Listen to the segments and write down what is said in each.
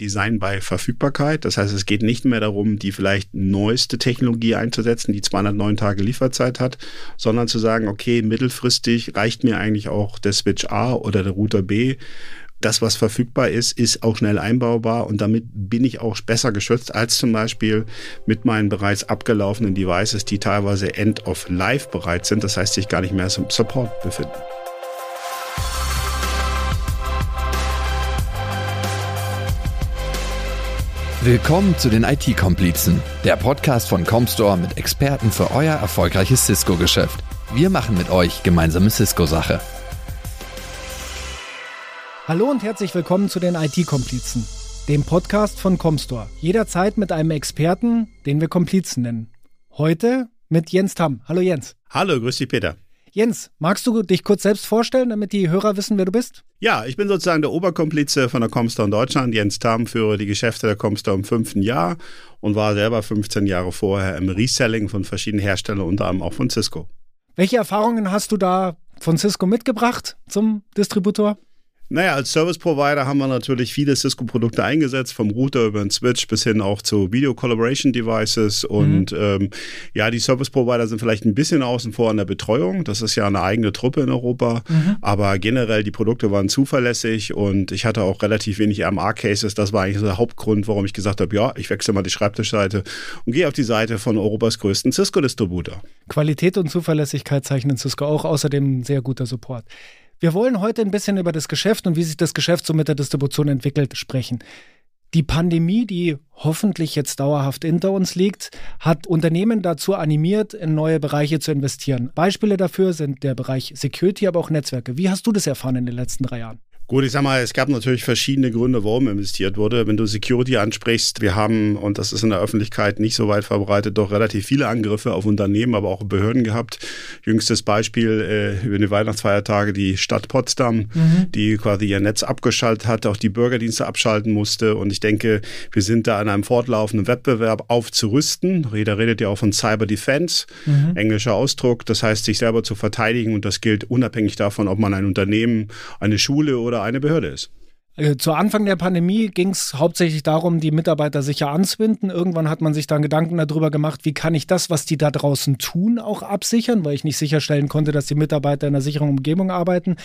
Design bei Verfügbarkeit. Das heißt, es geht nicht mehr darum, die vielleicht neueste Technologie einzusetzen, die 209 Tage Lieferzeit hat, sondern zu sagen, okay, mittelfristig reicht mir eigentlich auch der Switch A oder der Router B. Das, was verfügbar ist, ist auch schnell einbaubar und damit bin ich auch besser geschützt als zum Beispiel mit meinen bereits abgelaufenen Devices, die teilweise end of life bereit sind, das heißt, sich gar nicht mehr im Support befinden. Willkommen zu den IT-Komplizen, der Podcast von Comstore mit Experten für euer erfolgreiches Cisco-Geschäft. Wir machen mit euch gemeinsame Cisco-Sache. Hallo und herzlich willkommen zu den IT-Komplizen, dem Podcast von Comstore. Jederzeit mit einem Experten, den wir Komplizen nennen. Heute mit Jens Tamm. Hallo Jens. Hallo, grüß dich Peter. Jens, magst du dich kurz selbst vorstellen, damit die Hörer wissen, wer du bist? Ja, ich bin sozusagen der Oberkomplize von der Comstor in Deutschland. Jens Tam führe die Geschäfte der Comstor im fünften Jahr und war selber 15 Jahre vorher im Reselling von verschiedenen Herstellern, unter anderem auch von Cisco. Welche Erfahrungen hast du da von Cisco mitgebracht zum Distributor? Naja, als Service Provider haben wir natürlich viele Cisco-Produkte eingesetzt, vom Router über den Switch bis hin auch zu Video Collaboration Devices. Und mhm. ähm, ja, die Service Provider sind vielleicht ein bisschen außen vor an der Betreuung. Das ist ja eine eigene Truppe in Europa. Mhm. Aber generell, die Produkte waren zuverlässig und ich hatte auch relativ wenig RMA-Cases. Das war eigentlich der Hauptgrund, warum ich gesagt habe, ja, ich wechsle mal die Schreibtischseite und gehe auf die Seite von Europas größten Cisco-Distributor. Qualität und Zuverlässigkeit zeichnen Cisco auch, außerdem sehr guter Support. Wir wollen heute ein bisschen über das Geschäft und wie sich das Geschäft so mit der Distribution entwickelt sprechen. Die Pandemie, die hoffentlich jetzt dauerhaft hinter uns liegt, hat Unternehmen dazu animiert, in neue Bereiche zu investieren. Beispiele dafür sind der Bereich Security, aber auch Netzwerke. Wie hast du das erfahren in den letzten drei Jahren? Gut, ich sag mal, es gab natürlich verschiedene Gründe, warum investiert wurde. Wenn du Security ansprichst, wir haben, und das ist in der Öffentlichkeit nicht so weit verbreitet, doch relativ viele Angriffe auf Unternehmen, aber auch Behörden gehabt. Jüngstes Beispiel äh, über die Weihnachtsfeiertage die Stadt Potsdam, mhm. die quasi ihr Netz abgeschaltet hat, auch die Bürgerdienste abschalten musste. Und ich denke, wir sind da in einem fortlaufenden Wettbewerb aufzurüsten. Jeder redet ja auch von Cyber Defense, mhm. englischer Ausdruck. Das heißt, sich selber zu verteidigen. Und das gilt unabhängig davon, ob man ein Unternehmen, eine Schule oder oder eine Behörde ist. Äh, zu Anfang der Pandemie ging es hauptsächlich darum, die Mitarbeiter sicher anzubinden. Irgendwann hat man sich dann Gedanken darüber gemacht, wie kann ich das, was die da draußen tun, auch absichern, weil ich nicht sicherstellen konnte, dass die Mitarbeiter in einer sicheren Umgebung arbeiten.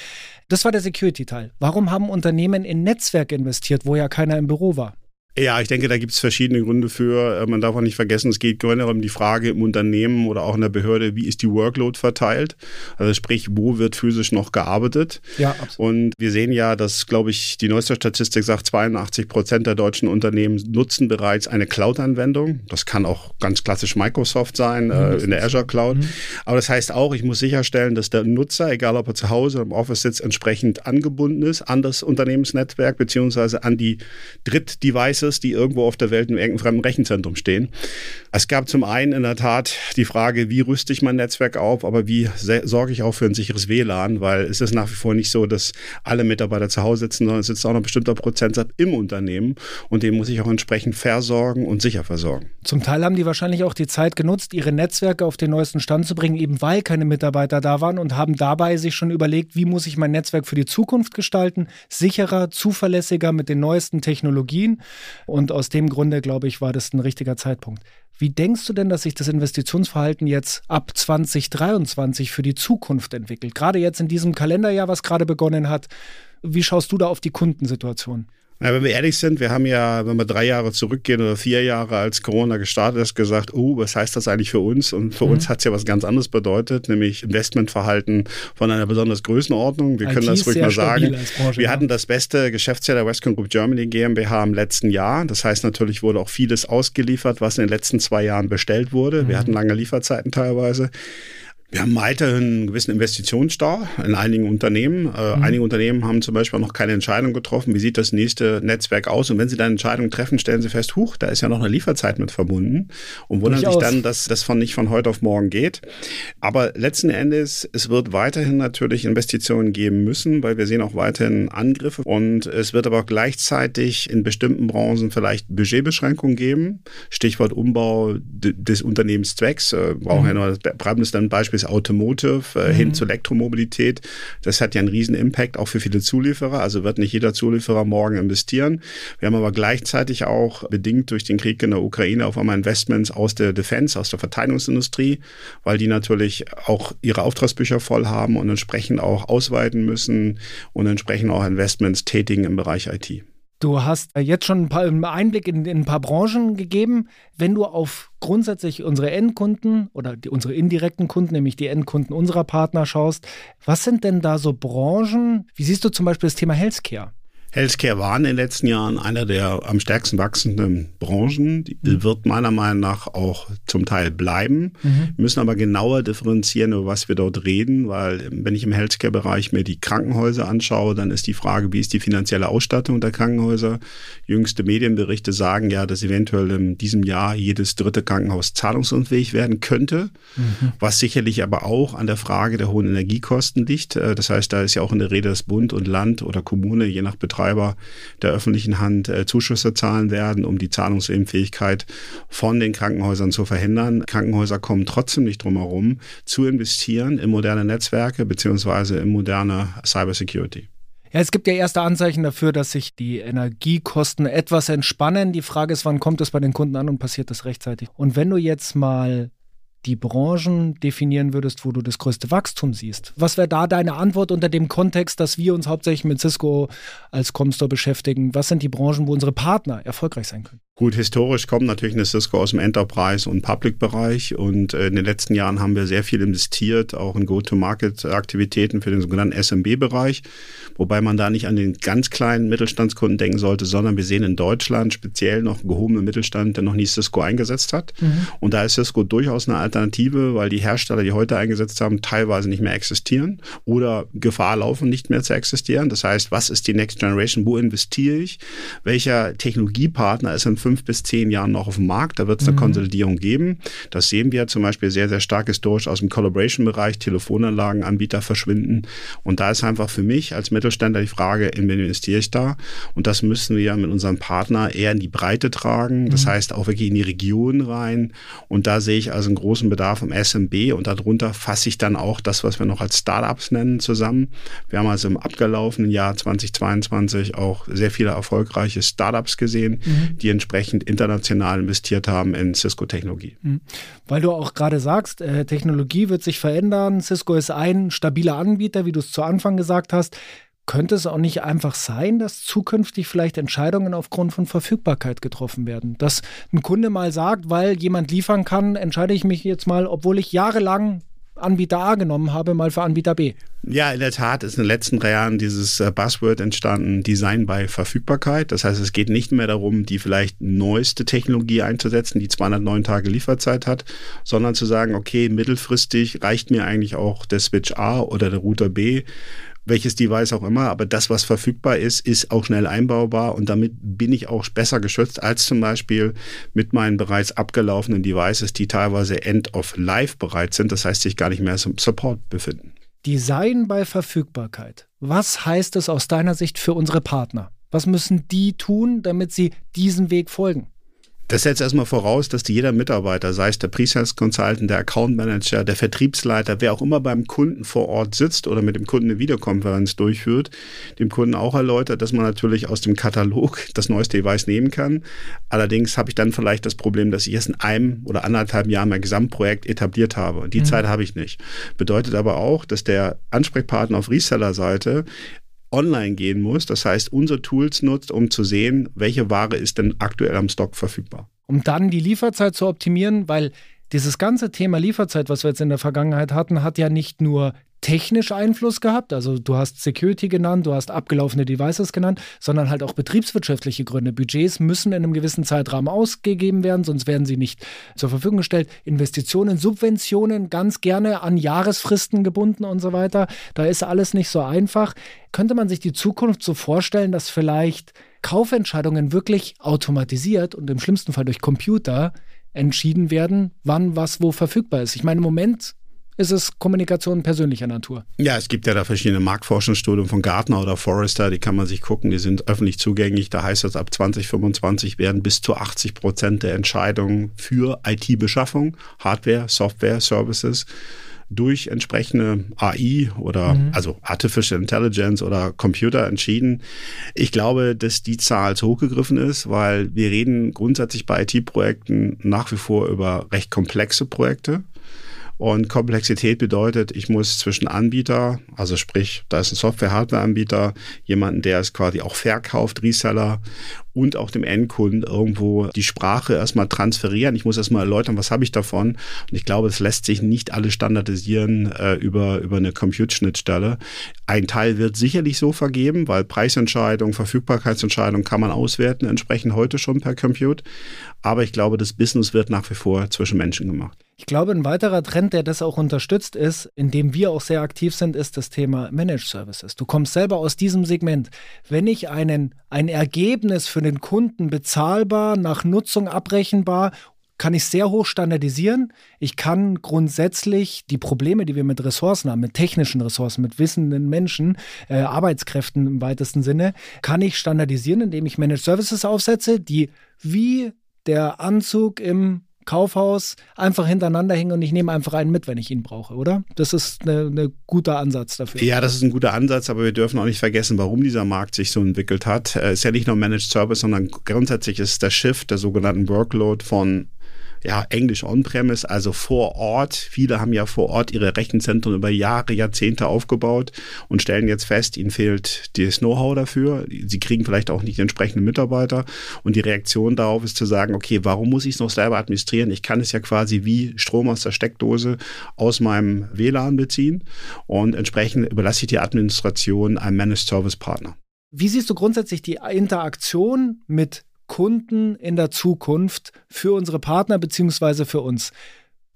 Das war der Security-Teil. Warum haben Unternehmen in Netzwerk investiert, wo ja keiner im Büro war? Ja, ich denke, da gibt es verschiedene Gründe für. Äh, man darf auch nicht vergessen, es geht generell um die Frage im Unternehmen oder auch in der Behörde, wie ist die Workload verteilt? Also sprich, wo wird physisch noch gearbeitet? Ja, absolut. Und wir sehen ja, dass, glaube ich, die neueste Statistik sagt, 82 Prozent der deutschen Unternehmen nutzen bereits eine Cloud-Anwendung. Das kann auch ganz klassisch Microsoft sein, mhm, äh, in der Azure Cloud. Mhm. Aber das heißt auch, ich muss sicherstellen, dass der Nutzer, egal ob er zu Hause oder im Office sitzt, entsprechend angebunden ist an das Unternehmensnetzwerk beziehungsweise an die Dritt-Devices Devices, die irgendwo auf der Welt in irgendeinem fremden Rechenzentrum stehen. Es gab zum einen in der Tat die Frage, wie rüste ich mein Netzwerk auf, aber wie sorge ich auch für ein sicheres WLAN, weil es ist nach wie vor nicht so, dass alle Mitarbeiter zu Hause sitzen, sondern es sitzt auch noch ein bestimmter Prozentsatz im Unternehmen und den muss ich auch entsprechend versorgen und sicher versorgen. Zum Teil haben die wahrscheinlich auch die Zeit genutzt, ihre Netzwerke auf den neuesten Stand zu bringen, eben weil keine Mitarbeiter da waren und haben dabei sich schon überlegt, wie muss ich mein Netzwerk für die Zukunft gestalten, sicherer, zuverlässiger mit den neuesten Technologien. Und aus dem Grunde, glaube ich, war das ein richtiger Zeitpunkt. Wie denkst du denn, dass sich das Investitionsverhalten jetzt ab 2023 für die Zukunft entwickelt? Gerade jetzt in diesem Kalenderjahr, was gerade begonnen hat. Wie schaust du da auf die Kundensituation? Na, wenn wir ehrlich sind, wir haben ja, wenn wir drei Jahre zurückgehen oder vier Jahre, als Corona gestartet ist, gesagt, oh, was heißt das eigentlich für uns? Und für mhm. uns hat es ja was ganz anderes bedeutet, nämlich Investmentverhalten von einer besonders Größenordnung. Wir IT können das ruhig mal sagen. Branche, wir ja. hatten das beste Geschäftsjahr der Westcon Group Germany GmbH im letzten Jahr. Das heißt, natürlich wurde auch vieles ausgeliefert, was in den letzten zwei Jahren bestellt wurde. Mhm. Wir hatten lange Lieferzeiten teilweise. Wir haben weiterhin einen gewissen Investitionsstau in einigen Unternehmen. Äh, mhm. Einige Unternehmen haben zum Beispiel noch keine Entscheidung getroffen, wie sieht das nächste Netzwerk aus. Und wenn sie dann Entscheidungen treffen, stellen sie fest, huch, da ist ja noch eine Lieferzeit mit verbunden und wundern sich dann, dass das von nicht von heute auf morgen geht. Aber letzten Endes, es wird weiterhin natürlich Investitionen geben müssen, weil wir sehen auch weiterhin Angriffe. Und es wird aber gleichzeitig in bestimmten Branchen vielleicht Budgetbeschränkungen geben. Stichwort Umbau des Unternehmenszwecks. Äh, brauchen mhm. ja nur, bleiben es dann beispielsweise bis Automotive äh, mhm. hin zur Elektromobilität. Das hat ja einen riesen Impact auch für viele Zulieferer. Also wird nicht jeder Zulieferer morgen investieren. Wir haben aber gleichzeitig auch bedingt durch den Krieg in der Ukraine auf einmal Investments aus der Defense, aus der Verteidigungsindustrie, weil die natürlich auch ihre Auftragsbücher voll haben und entsprechend auch ausweiten müssen und entsprechend auch Investments tätigen im Bereich IT. Du hast jetzt schon ein paar Einblick in, in, ein paar Branchen gegeben. Wenn du auf grundsätzlich unsere Endkunden oder die, unsere indirekten Kunden, nämlich die Endkunden unserer Partner schaust, was sind denn da so Branchen? Wie siehst du zum Beispiel das Thema Healthcare? Healthcare war in den letzten Jahren einer der am stärksten wachsenden Branchen. Die mhm. wird meiner Meinung nach auch zum Teil bleiben. Mhm. Wir müssen aber genauer differenzieren, über was wir dort reden, weil wenn ich im Healthcare-Bereich mir die Krankenhäuser anschaue, dann ist die Frage, wie ist die finanzielle Ausstattung der Krankenhäuser? Jüngste Medienberichte sagen ja, dass eventuell in diesem Jahr jedes dritte Krankenhaus zahlungsunfähig werden könnte, mhm. was sicherlich aber auch an der Frage der hohen Energiekosten liegt. Äh, das heißt, da ist ja auch in der Rede, dass Bund und Land oder Kommune, je nach Betrag, Betreiber der öffentlichen Hand äh, Zuschüsse zahlen werden, um die Zahlungsunfähigkeit von den Krankenhäusern zu verhindern. Krankenhäuser kommen trotzdem nicht drum herum, zu investieren in moderne Netzwerke beziehungsweise in moderne Cybersecurity. Ja, es gibt ja erste Anzeichen dafür, dass sich die Energiekosten etwas entspannen. Die Frage ist, wann kommt es bei den Kunden an und passiert das rechtzeitig? Und wenn du jetzt mal die Branchen definieren würdest, wo du das größte Wachstum siehst. Was wäre da deine Antwort unter dem Kontext, dass wir uns hauptsächlich mit Cisco als Comstore beschäftigen? Was sind die Branchen, wo unsere Partner erfolgreich sein können? Gut, historisch kommt natürlich eine Cisco aus dem Enterprise- und Public-Bereich und äh, in den letzten Jahren haben wir sehr viel investiert, auch in Go-to-Market-Aktivitäten für den sogenannten SMB-Bereich, wobei man da nicht an den ganz kleinen Mittelstandskunden denken sollte, sondern wir sehen in Deutschland speziell noch einen gehobenen Mittelstand, der noch nie Cisco eingesetzt hat. Mhm. Und da ist Cisco durchaus eine Alternative, weil die Hersteller, die heute eingesetzt haben, teilweise nicht mehr existieren oder Gefahr laufen, nicht mehr zu existieren. Das heißt, was ist die Next Generation? Wo investiere ich? Welcher Technologiepartner ist in fünf fünf bis zehn Jahren noch auf dem Markt. Da wird es eine mhm. Konsolidierung geben. Das sehen wir zum Beispiel sehr, sehr stark historisch aus dem Collaboration-Bereich. Telefonanlagenanbieter verschwinden. Und da ist einfach für mich als Mittelständler die Frage, in wen investiere ich da? Und das müssen wir mit unserem Partner eher in die Breite tragen. Das mhm. heißt auch wirklich in die Region rein. Und da sehe ich also einen großen Bedarf im SMB und darunter fasse ich dann auch das, was wir noch als Startups nennen, zusammen. Wir haben also im abgelaufenen Jahr 2022 auch sehr viele erfolgreiche Startups gesehen, mhm. die entsprechend entsprechend international investiert haben in Cisco-Technologie. Mhm. Weil du auch gerade sagst, äh, Technologie wird sich verändern. Cisco ist ein stabiler Anbieter, wie du es zu Anfang gesagt hast. Könnte es auch nicht einfach sein, dass zukünftig vielleicht Entscheidungen aufgrund von Verfügbarkeit getroffen werden? Dass ein Kunde mal sagt, weil jemand liefern kann, entscheide ich mich jetzt mal, obwohl ich jahrelang Anbieter A genommen habe, mal für Anbieter B. Ja, in der Tat ist in den letzten drei Jahren dieses äh, Buzzword entstanden, Design bei Verfügbarkeit. Das heißt, es geht nicht mehr darum, die vielleicht neueste Technologie einzusetzen, die 209 Tage Lieferzeit hat, sondern zu sagen, okay, mittelfristig reicht mir eigentlich auch der Switch A oder der Router B welches Device auch immer, aber das, was verfügbar ist, ist auch schnell einbaubar und damit bin ich auch besser geschützt als zum Beispiel mit meinen bereits abgelaufenen Devices, die teilweise End of Life bereit sind, das heißt sich gar nicht mehr zum Support befinden. Design bei Verfügbarkeit. Was heißt es aus deiner Sicht für unsere Partner? Was müssen die tun, damit sie diesem Weg folgen? Das setzt erstmal voraus, dass jeder Mitarbeiter, sei es der Pre-Sales Consultant, der Account Manager, der Vertriebsleiter, wer auch immer beim Kunden vor Ort sitzt oder mit dem Kunden eine Videokonferenz durchführt, dem Kunden auch erläutert, dass man natürlich aus dem Katalog das neueste Device nehmen kann. Allerdings habe ich dann vielleicht das Problem, dass ich erst in einem oder anderthalb Jahren mein Gesamtprojekt etabliert habe. Und die mhm. Zeit habe ich nicht. Bedeutet aber auch, dass der Ansprechpartner auf Reseller-Seite online gehen muss. Das heißt, unsere Tools nutzt, um zu sehen, welche Ware ist denn aktuell am Stock verfügbar. Um dann die Lieferzeit zu optimieren, weil dieses ganze Thema Lieferzeit, was wir jetzt in der Vergangenheit hatten, hat ja nicht nur technisch Einfluss gehabt. Also du hast Security genannt, du hast abgelaufene Devices genannt, sondern halt auch betriebswirtschaftliche Gründe. Budgets müssen in einem gewissen Zeitrahmen ausgegeben werden, sonst werden sie nicht zur Verfügung gestellt. Investitionen, Subventionen ganz gerne an Jahresfristen gebunden und so weiter. Da ist alles nicht so einfach. Könnte man sich die Zukunft so vorstellen, dass vielleicht Kaufentscheidungen wirklich automatisiert und im schlimmsten Fall durch Computer entschieden werden, wann was wo verfügbar ist. Ich meine, im Moment ist es Kommunikation persönlicher Natur? Ja, es gibt ja da verschiedene Marktforschungsstudien von Gartner oder Forrester, die kann man sich gucken, die sind öffentlich zugänglich. Da heißt es, ab 2025 werden bis zu 80 Prozent der Entscheidungen für IT-Beschaffung, Hardware, Software, Services, durch entsprechende AI oder mhm. also Artificial Intelligence oder Computer entschieden. Ich glaube, dass die Zahl zu hochgegriffen ist, weil wir reden grundsätzlich bei IT-Projekten nach wie vor über recht komplexe Projekte. Und Komplexität bedeutet, ich muss zwischen Anbieter, also sprich, da ist ein Software-Hardware-Anbieter, jemanden, der es quasi auch verkauft, Reseller und auch dem Endkunden irgendwo die Sprache erstmal transferieren. Ich muss erstmal erläutern, was habe ich davon. Und ich glaube, es lässt sich nicht alles standardisieren äh, über, über eine Compute-Schnittstelle. Ein Teil wird sicherlich so vergeben, weil Preisentscheidung, Verfügbarkeitsentscheidung kann man auswerten, entsprechend heute schon per Compute. Aber ich glaube, das Business wird nach wie vor zwischen Menschen gemacht. Ich glaube, ein weiterer Trend, der das auch unterstützt ist, in dem wir auch sehr aktiv sind, ist das Thema Managed Services. Du kommst selber aus diesem Segment. Wenn ich einen, ein Ergebnis für den Kunden bezahlbar, nach Nutzung abrechenbar kann ich sehr hoch standardisieren. Ich kann grundsätzlich die Probleme, die wir mit Ressourcen haben, mit technischen Ressourcen, mit wissenden Menschen, äh, Arbeitskräften im weitesten Sinne, kann ich standardisieren, indem ich Managed Services aufsetze, die wie der Anzug im Kaufhaus einfach hintereinander hängen und ich nehme einfach einen mit, wenn ich ihn brauche, oder? Das ist ein guter Ansatz dafür. Ja, das ist ein guter Ansatz, aber wir dürfen auch nicht vergessen, warum dieser Markt sich so entwickelt hat. Es ist ja nicht nur Managed Service, sondern grundsätzlich ist der Shift der sogenannten Workload von ja, Englisch on-premise, also vor Ort. Viele haben ja vor Ort ihre Rechenzentren über Jahre, Jahrzehnte aufgebaut und stellen jetzt fest, ihnen fehlt das Know-how dafür. Sie kriegen vielleicht auch nicht die entsprechenden Mitarbeiter. Und die Reaktion darauf ist zu sagen, okay, warum muss ich es noch selber administrieren? Ich kann es ja quasi wie Strom aus der Steckdose aus meinem WLAN beziehen und entsprechend überlasse ich die Administration einem Managed Service Partner. Wie siehst du grundsätzlich die Interaktion mit Kunden in der Zukunft für unsere Partner beziehungsweise für uns.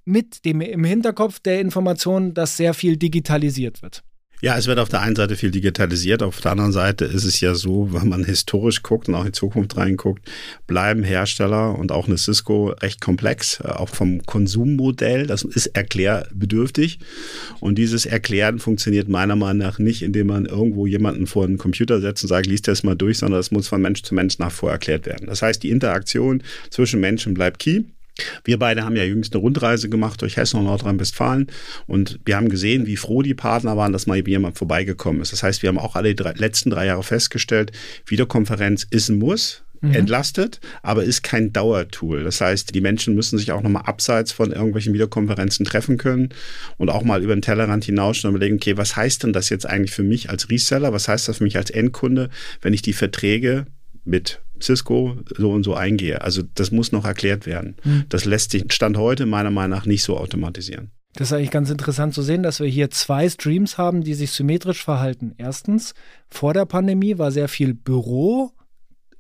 Mit dem im Hinterkopf der Information, dass sehr viel digitalisiert wird. Ja, es wird auf der einen Seite viel digitalisiert, auf der anderen Seite ist es ja so, wenn man historisch guckt und auch in Zukunft reinguckt, bleiben Hersteller und auch eine Cisco recht komplex, äh, auch vom Konsummodell, das ist erklärbedürftig und dieses Erklären funktioniert meiner Meinung nach nicht, indem man irgendwo jemanden vor einen Computer setzt und sagt, lies das mal durch, sondern das muss von Mensch zu Mensch nach vor erklärt werden. Das heißt, die Interaktion zwischen Menschen bleibt key. Wir beide haben ja jüngst eine Rundreise gemacht durch Hessen und Nordrhein-Westfalen und wir haben gesehen, wie froh die Partner waren, dass mal jemand vorbeigekommen ist. Das heißt, wir haben auch alle drei, letzten drei Jahre festgestellt, Videokonferenz ist ein Muss, mhm. entlastet, aber ist kein Dauertool. Das heißt, die Menschen müssen sich auch nochmal abseits von irgendwelchen Videokonferenzen treffen können und auch mal über den Tellerrand hinausschauen und überlegen, okay, was heißt denn das jetzt eigentlich für mich als Reseller? Was heißt das für mich als Endkunde, wenn ich die Verträge mit Cisco so und so eingehe. Also das muss noch erklärt werden. Mhm. Das lässt sich Stand heute meiner Meinung nach nicht so automatisieren. Das ist eigentlich ganz interessant zu sehen, dass wir hier zwei Streams haben, die sich symmetrisch verhalten. Erstens, vor der Pandemie war sehr viel Büro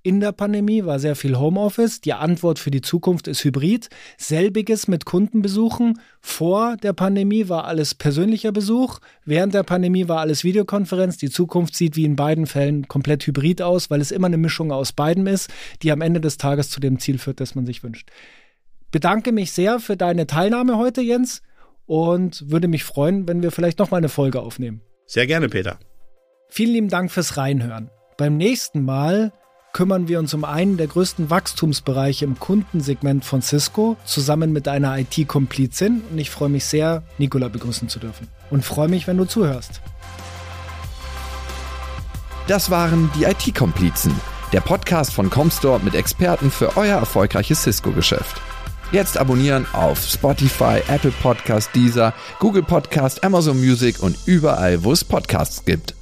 in der Pandemie war sehr viel Homeoffice. Die Antwort für die Zukunft ist Hybrid. Selbiges mit Kundenbesuchen. Vor der Pandemie war alles persönlicher Besuch. Während der Pandemie war alles Videokonferenz. Die Zukunft sieht wie in beiden Fällen komplett hybrid aus, weil es immer eine Mischung aus beiden ist, die am Ende des Tages zu dem Ziel führt, das man sich wünscht. Bedanke mich sehr für deine Teilnahme heute, Jens, und würde mich freuen, wenn wir vielleicht nochmal eine Folge aufnehmen. Sehr gerne, Peter. Vielen lieben Dank fürs Reinhören. Beim nächsten Mal kümmern wir uns um einen der größten Wachstumsbereiche im Kundensegment von Cisco zusammen mit einer IT-Komplizin und ich freue mich sehr, Nicola begrüßen zu dürfen und freue mich, wenn du zuhörst. Das waren die IT-Komplizen, der Podcast von Comstore mit Experten für euer erfolgreiches Cisco-Geschäft. Jetzt abonnieren auf Spotify, Apple Podcast, Deezer, Google Podcast, Amazon Music und überall, wo es Podcasts gibt.